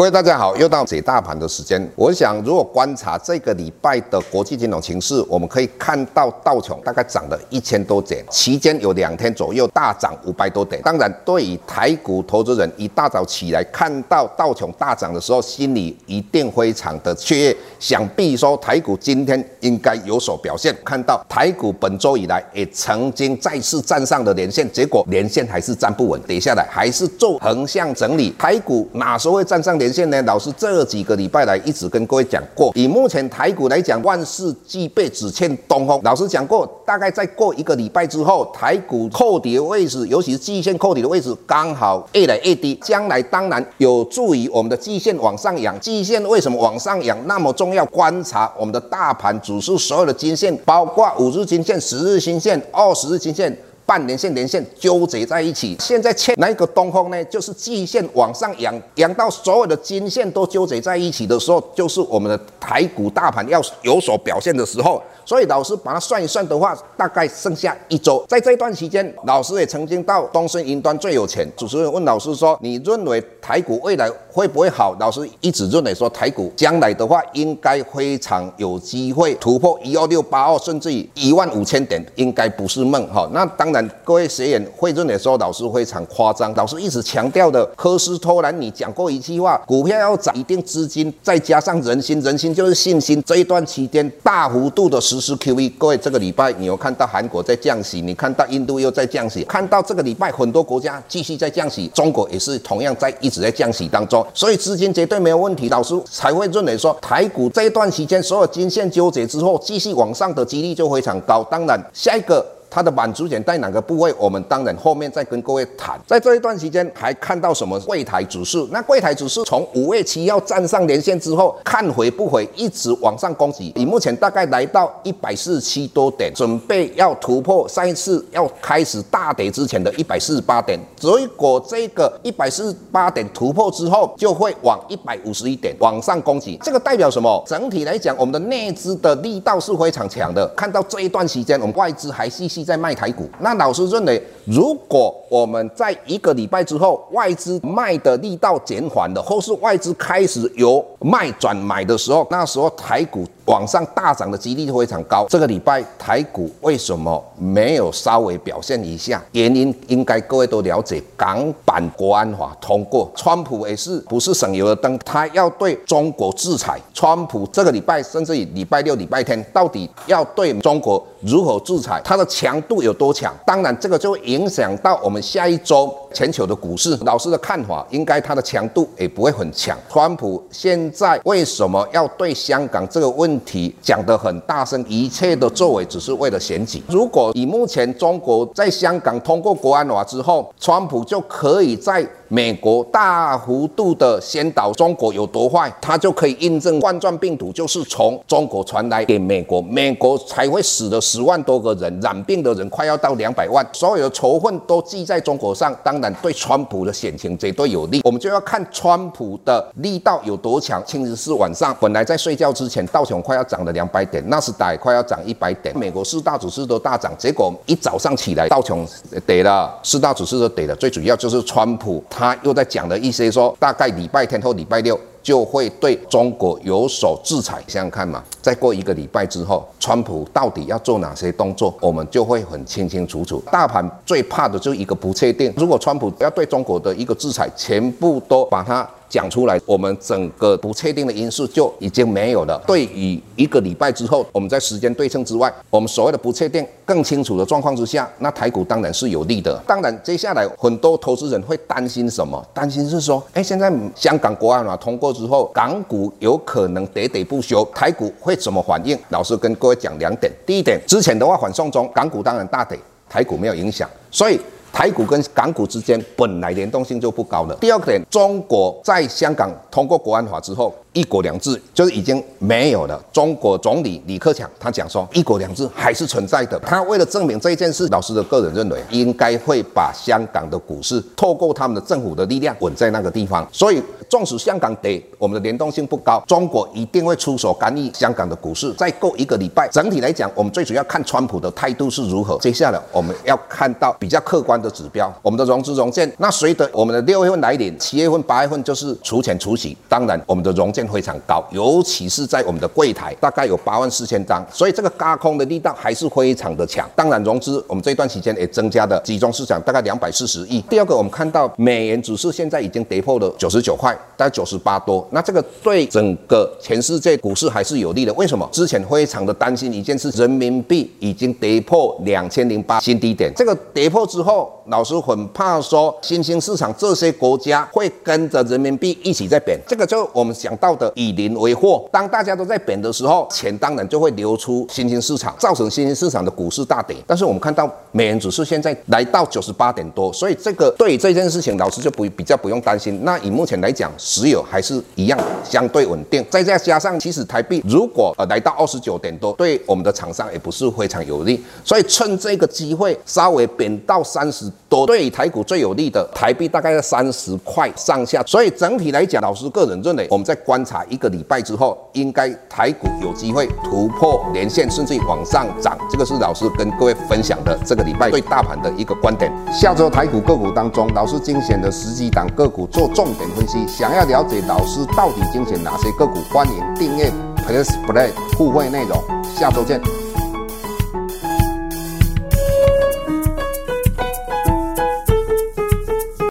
各位大家好，又到解大盘的时间。我想，如果观察这个礼拜的国际金融情势，我们可以看到道琼大概涨了一千多点，期间有两天左右大涨五百多点。当然，对于台股投资人一大早起来看到道琼大涨的时候，心里一定非常的雀跃，想必说台股今天应该有所表现。看到台股本周以来也曾经再次站上了连线，结果连线还是站不稳，跌下来还是做横向整理。台股哪时候会站上连线呢？老师这几个礼拜来一直跟各位讲过，以目前台股来讲，万事俱备，只欠东风。老师讲过，大概再过一个礼拜之后，台股扣底的位置，尤其是季线扣底的位置，刚好越来越低，将来当然有助于我们的季线往上扬。季线为什么往上扬那么重要？观察我们的大盘指数所有的均线，包括五日均线、十日均线、二十日均线。半年线、年线纠结在一起，现在欠那个东风呢？就是季线往上扬，扬到所有的金线都纠结在一起的时候，就是我们的台股大盘要有所表现的时候。所以老师把它算一算的话，大概剩下一周。在这段期间，老师也曾经到东森云端最有钱。主持人问老师说：“你认为台股未来会不会好？”老师一直认为说，台股将来的话，应该非常有机会突破一二六八二，甚至于一万五千点，应该不是梦哈。那当然，各位学员会认为说，老师非常夸张。老师一直强调的，科斯托兰你讲过一句话：股票要涨，一定资金再加上人心，人心就是信心。这一段期间，大幅度的实施 QE，各位这个礼拜你有看到韩国在降息，你看到印度又在降息，看到这个礼拜很多国家继续在降息，中国也是同样在一直在降息当中，所以资金绝对没有问题，老师才会认为说台股这一段期间所有均线纠结之后继续往上的几率就非常高。当然，下一个。它的满足点在哪个部位？我们当然后面再跟各位谈。在这一段时间，还看到什么？柜台指数。那柜台指数从五月七号站上连线之后，看回不回，一直往上攻击。以目前大概来到一百四十七多点，准备要突破上一次要开始大跌之前的一百四十八点。如果这个一百四十八点突破之后，就会往一百五十一点往上攻击。这个代表什么？整体来讲，我们的内资的力道是非常强的。看到这一段时间，我们外资还继在卖台股，那老师认为，如果我们在一个礼拜之后，外资卖的力道减缓了，或是外资开始由卖转买的时候，那时候台股往上大涨的几率就非常高。这个礼拜台股为什么没有稍微表现一下？原因应该各位都了解，港版国安法通过，川普也是不是省油的灯，他要对中国制裁。川普这个礼拜甚至于礼拜六、礼拜天，到底要对中国如何制裁？它的强度有多强？当然，这个就会影响到我们下一周全球的股市。老师的看法，应该它的强度也不会很强。川普现在为什么要对香港这个问题讲得很大声？一切的作为只是为了选举。如果以目前中国在香港通过国安法之后，川普就可以在美国大幅度的先导中国有多坏，它就可以印证冠状病毒就是从中国传来给美国，美国才会死了十万多个人，染病的人快要到两百万，所有的仇恨都记在中国上，当然对川普的选情绝对有利。我们就要看川普的力道有多强。星期四晚上本来在睡觉之前，道琼快要涨了两百点，纳斯达克快要涨一百点，美国四大指数都大涨，结果一早上起来，道琼跌了，四大指数都跌了，最主要就是川普。他又在讲的一些说，大概礼拜天或礼拜六就会对中国有所制裁。想想看嘛，再过一个礼拜之后，川普到底要做哪些动作，我们就会很清清楚楚。大盘最怕的就是一个不确定。如果川普要对中国的一个制裁，全部都把它。讲出来，我们整个不确定的因素就已经没有了。对于一个礼拜之后，我们在时间对称之外，我们所谓的不确定更清楚的状况之下，那台股当然是有利的。当然，接下来很多投资人会担心什么？担心是说，哎，现在香港国安法通过之后，港股有可能喋喋不休，台股会怎么反应？老师跟各位讲两点。第一点，之前的话反送中，港股当然大跌，台股没有影响，所以。台股跟港股之间本来联动性就不高了。第二个点，中国在香港通过国安法之后。一国两制就是已经没有了。中国总理李克强他讲说，一国两制还是存在的。他为了证明这件事，老师的个人认为，应该会把香港的股市透过他们的政府的力量稳在那个地方。所以，纵使香港跌，我们的联动性不高，中国一定会出手干预香港的股市。再过一个礼拜，整体来讲，我们最主要看川普的态度是如何。接下来我们要看到比较客观的指标，我们的融资融券。那随着我们的六月份来临，七月份、八月份就是除钱除当然，我们的融券非常高，尤其是在我们的柜台，大概有八万四千张，所以这个轧空的力道还是非常的强。当然，融资我们这段期间也增加了集中市场，大概两百四十亿。第二个，我们看到美元指数现在已经跌破了九十九块，大概九十八多，那这个对整个全世界股市还是有利的。为什么？之前非常的担心一件事，人民币已经跌破两千零八新低点，这个跌破之后，老师很怕说新兴市场这些国家会跟着人民币一起在这个就我们想到的以邻为壑。当大家都在贬的时候，钱当然就会流出新兴市场，造成新兴市场的股市大跌。但是我们看到美元指数现在来到九十八点多，所以这个对这件事情，老师就不比较不用担心。那以目前来讲，石油还是一样相对稳定。再再加上，其实台币如果呃来到二十九点多，对我们的厂商也不是非常有利。所以趁这个机会稍微贬到三十多，对台股最有利的台币大概在三十块上下。所以整体来讲，老师师个人认为，我们在观察一个礼拜之后，应该台股有机会突破年线，甚至往上涨。这个是老师跟各位分享的这个礼拜对大盘的一个观点。下周台股个股当中，老师精选的十几档个股做重点分析。想要了解老师到底精选哪些个股，欢迎订阅 Plus Play 互惠内容。下周见。